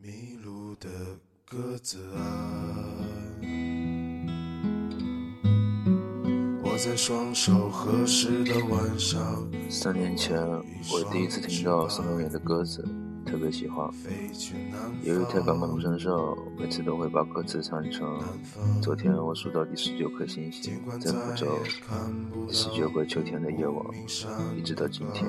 迷路的鸽子啊，我在双手合十的晚上。三年前，我第一次听到宋冬野的歌词，特别喜欢。由于太感同身受，每次都会把歌词唱成：昨天我数到第十九颗星星，在福州，第十九个秋天的夜晚，一直到今天。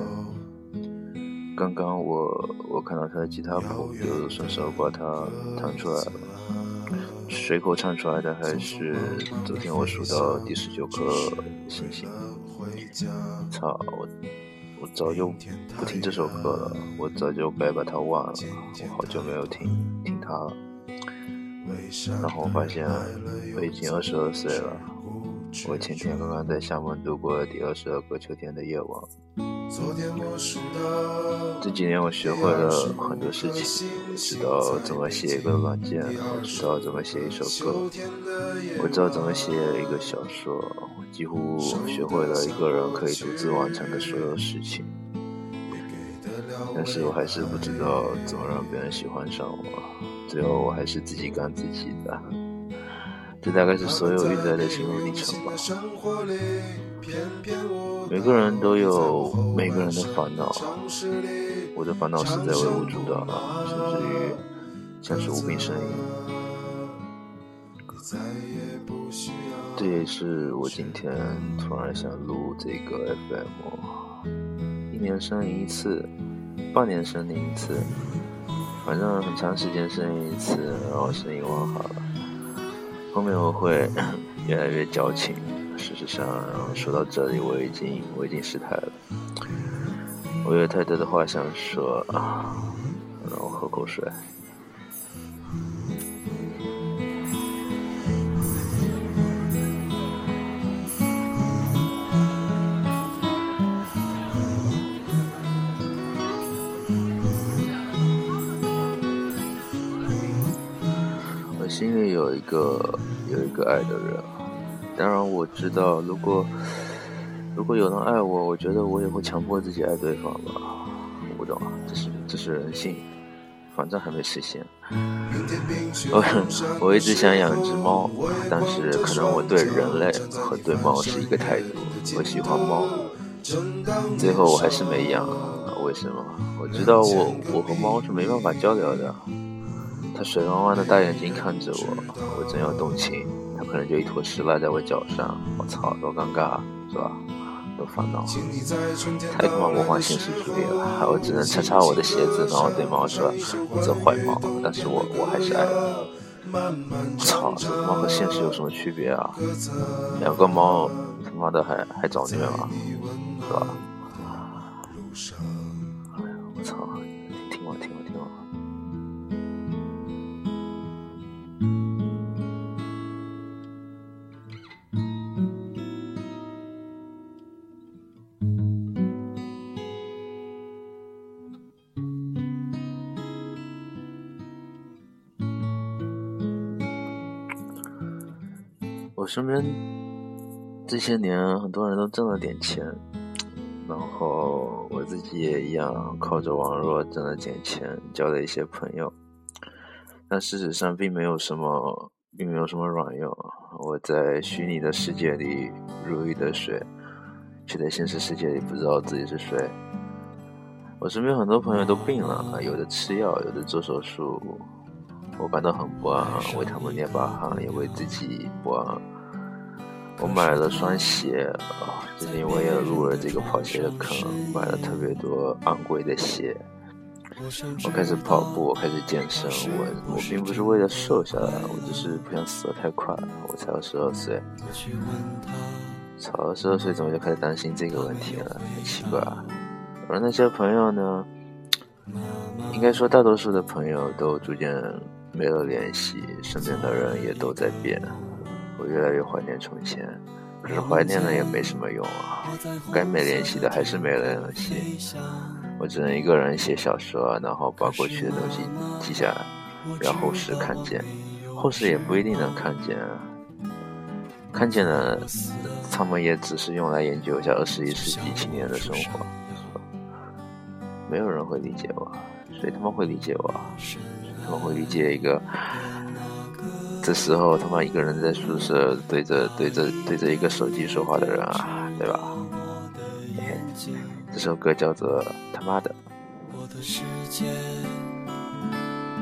刚刚我我看到他的吉他谱，就顺手把它弹出来了，随口唱出来的还是昨天我数到第十九颗星星。操，我我早就不听这首歌了，我早就该把它忘了，我好久没有听听它了。然后我发现我已经二十二岁了，我前天刚刚在厦门度过了第二十二个秋天的夜晚。这几年我学会了很多事情，我知道怎么写一个软件，我知道怎么写一首歌，我知道怎么写一个小说，我几乎学会了一个人可以独自完成的所有事情。但是我还是不知道怎么让别人喜欢上我，最后我还是自己干自己的。这大概是所有遇在的心路历程吧。每个人都有每个人的烦恼，我的烦恼实在微不足道，甚至于像是无病呻吟。这也是我今天突然想录这个 FM，一年呻吟一次，半年呻吟一次，反正很长时间呻吟一次，然后呻吟完好了。后面我会 越来越矫情。事实上，说到这里，我已经我已经失态了。我有太多的话想说啊，让我喝口水。心里有一个有一个爱的人。当然，我知道，如果如果有人爱我，我觉得我也会强迫自己爱对方吧。我不懂啊，这是这是人性，反正还没实现。我 我一直想养只猫，但是可能我对人类和对猫是一个态度，我喜欢猫。最后我还是没养，为什么？我知道我我和猫是没办法交流的。它水汪汪的大眼睛看着我，我真要动情。他可能就一坨屎赖在我脚上，我操，多尴尬，是吧？多烦恼，太他妈魔幻现实主义了！我只能擦擦我的鞋子，然后对猫说：“你这坏猫。”但是我我还是爱的。操，猫和现实有什么区别啊？两个猫他妈的还还找虐吗？是吧？我身边这些年，很多人都挣了点钱，然后我自己也一样，靠着网络挣了点钱，交了一些朋友。但事实上，并没有什么，并没有什么卵用。我在虚拟的世界里如鱼得水，却在现实世界里不知道自己是谁。我身边很多朋友都病了，有的吃药，有的做手术。我感到很不安，为他们捏把汗，也为自己不安。我买了双鞋，啊，最近我也入了这个跑鞋的坑，买了特别多昂贵的鞋。我开始跑步，我开始健身。我我并不是为了瘦下来，我只是不想死得太快。我才二十二岁，操，二十二岁怎么就开始担心这个问题了？很奇怪。而那些朋友呢？应该说，大多数的朋友都逐渐。没了联系，身边的人也都在变，我越来越怀念从前，可是怀念了也没什么用啊，该没联系的还是没了联系，我只能一个人写小说，然后把过去的东西记下来，让后世看见，后世也不一定能看见，看见了，他们也只是用来研究一下二十一世纪青年的生活，没有人会理解我，谁他妈会理解我？我会理解一个这时候他妈一个人在宿舍对着对着对着一个手机说话的人啊，对吧？这首歌叫做他妈的。我的世界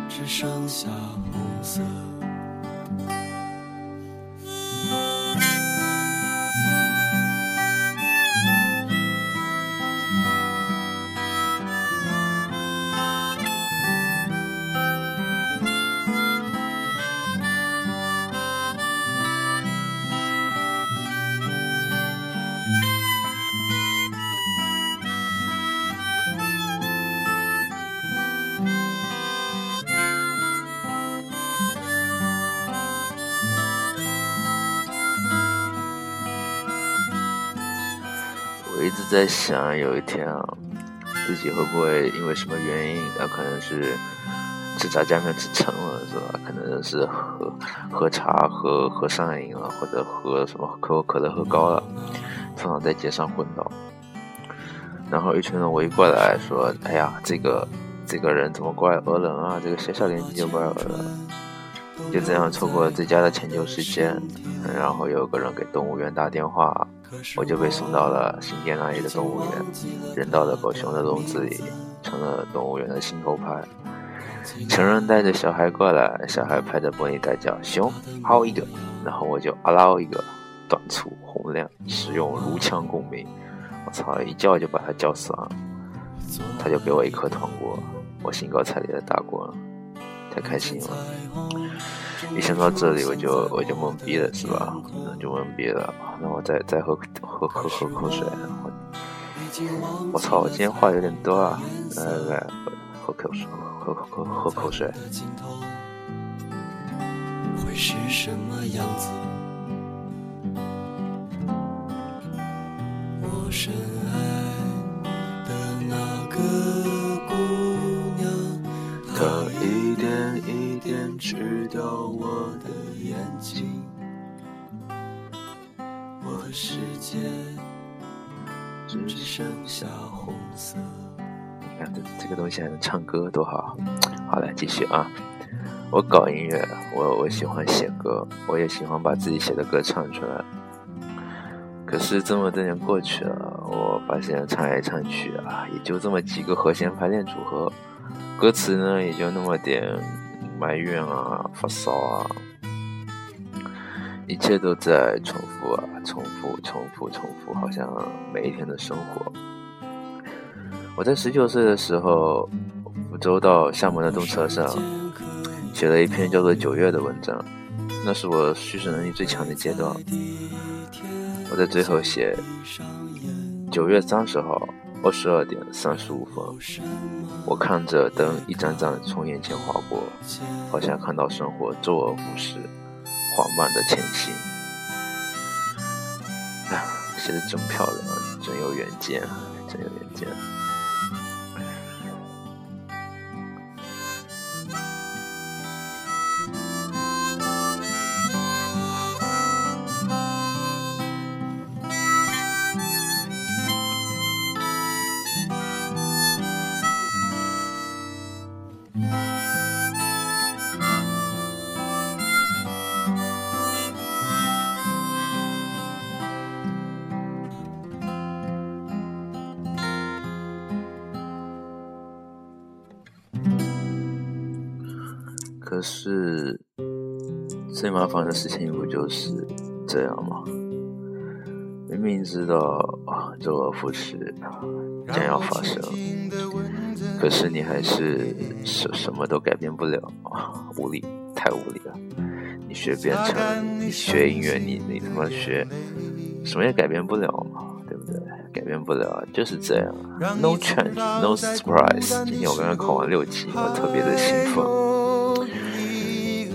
只剩下红色。我一直在想，有一天啊，自己会不会因为什么原因，啊，可能是吃炸酱面吃撑了，是吧？可能是喝喝茶喝喝上瘾了，或者喝什么可口可乐喝高了，突然在街上昏倒。然后一群人围过来说：“哎呀，这个这个人怎么怪恶人啊？这个小小年纪就怪恶人。”就这样错过了最佳的抢救时间，然后有个人给动物园打电话。我就被送到了新店那里的动物园，扔到了狗熊的笼子里，成了动物园的心头牌。成人带着小孩过来，小孩拍着玻璃袋叫：“熊，好一个！”然后我就啊啦一个，短促洪亮，使用如腔共鸣。我操，一叫就把他叫死了。他就给我一颗糖果，我兴高采烈的打过，太开心了。一想到这里，我就我就懵逼了，是吧？就懵逼了。那我再再喝喝喝喝口水。我操！我今天话有点多啊。来来来，喝口水，喝喝喝口水。会是什么样子？我深爱掉我的眼睛。世界只剩下红色。你看这这个东西还能唱歌，多好！好来继续啊！我搞音乐，我我喜欢写歌，我也喜欢把自己写的歌唱出来。可是这么多年过去了，我发现唱来唱去啊，也就这么几个和弦排练组合，歌词呢也就那么点埋怨啊、发烧啊。一切都在重复啊，重复，重复，重复，好像每一天的生活。我在十九岁的时候，福州到厦门的动车上，写了一篇叫做《九月》的文章，那是我叙事能力最强的阶段。我在最后写：九月三十号二十二点三十五分，我看着灯一盏盏从眼前划过，好像看到生活周而复始。缓慢的前行，哎，写的真漂亮，真有远见，真有远见。可是，最麻烦的事情不就是这样吗？明明知道周而复始将要发生，可是你还是什什么都改变不了，无力，太无力了。你学编程，你学音乐，你你他妈学，什么也改变不了嘛，对不对？改变不了，就是这样。No change, no surprise。今天我刚刚考完六级，我特别的兴奋。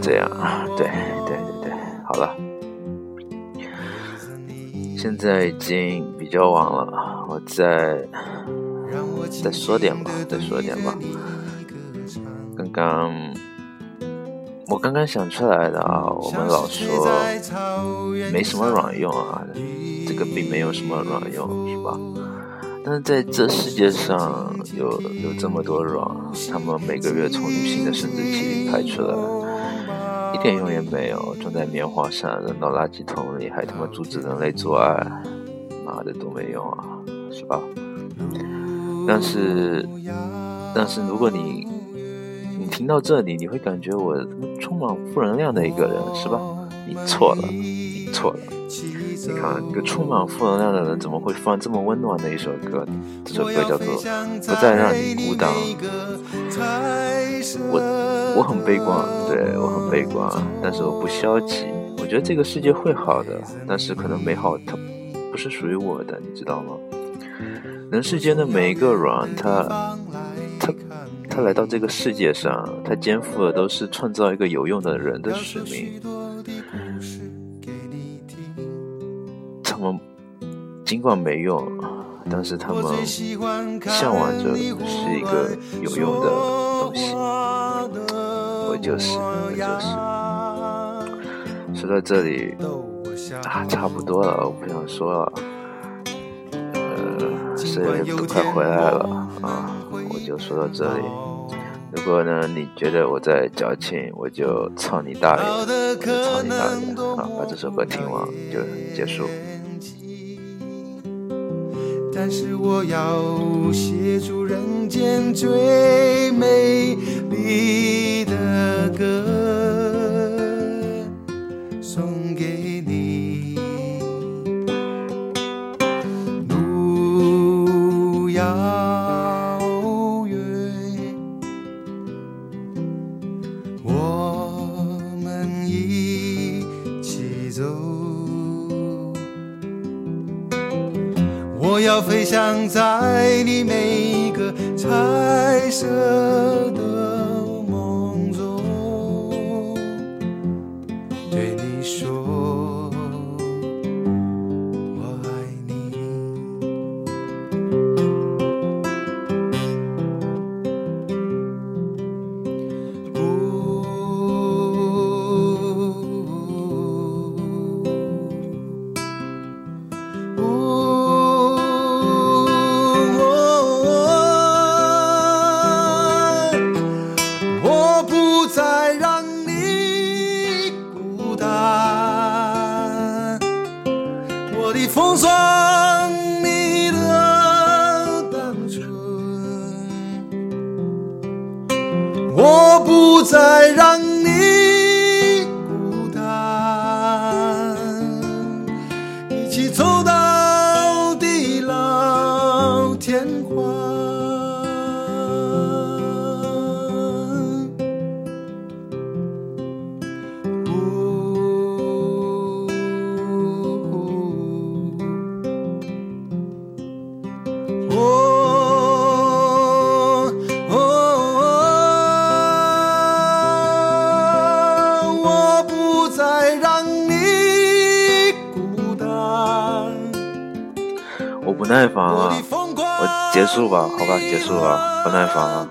这样 啊，对对对对，好了，现在已经比较晚了，我再再说点吧，再说点吧。刚刚我刚刚想出来的啊，我们老说没什么卵用啊，这个并没有什么卵用，是吧？但是在这世界上有有这么多卵，他们每个月从女性的生殖器里排出来，一点用也没有，装在棉花上扔到垃圾桶里，还他妈阻止人类做爱，妈的都没用啊，是吧？但是，但是如果你你听到这里，你会感觉我充满负能量的一个人，是吧？你错了，你错了。你看，一个充满负能量的人怎么会放这么温暖的一首歌？这首歌叫做《不再让你孤单》。我我很悲观，对我很悲观，但是我不消极。我觉得这个世界会好的，但是可能美好它不是属于我的，你知道吗？人世间的每一个人，他他他来到这个世界上，他肩负的都是创造一个有用的人的使命。他们尽管没用，但是他们向往着是一个有用的东西。我就是，我就是。说到这里啊，差不多了，我不想说了。呃，是都快回来了啊，我就说到这里。如果呢，你觉得我在矫情，我就操你大爷，我就操你大爷啊！把这首歌听完就结束。但是我要写出人间最美丽的歌，送给你。路遥远，我们一起走。我要飞翔在你每一个彩色的再让束吧，好吧，结束吧，不耐烦了。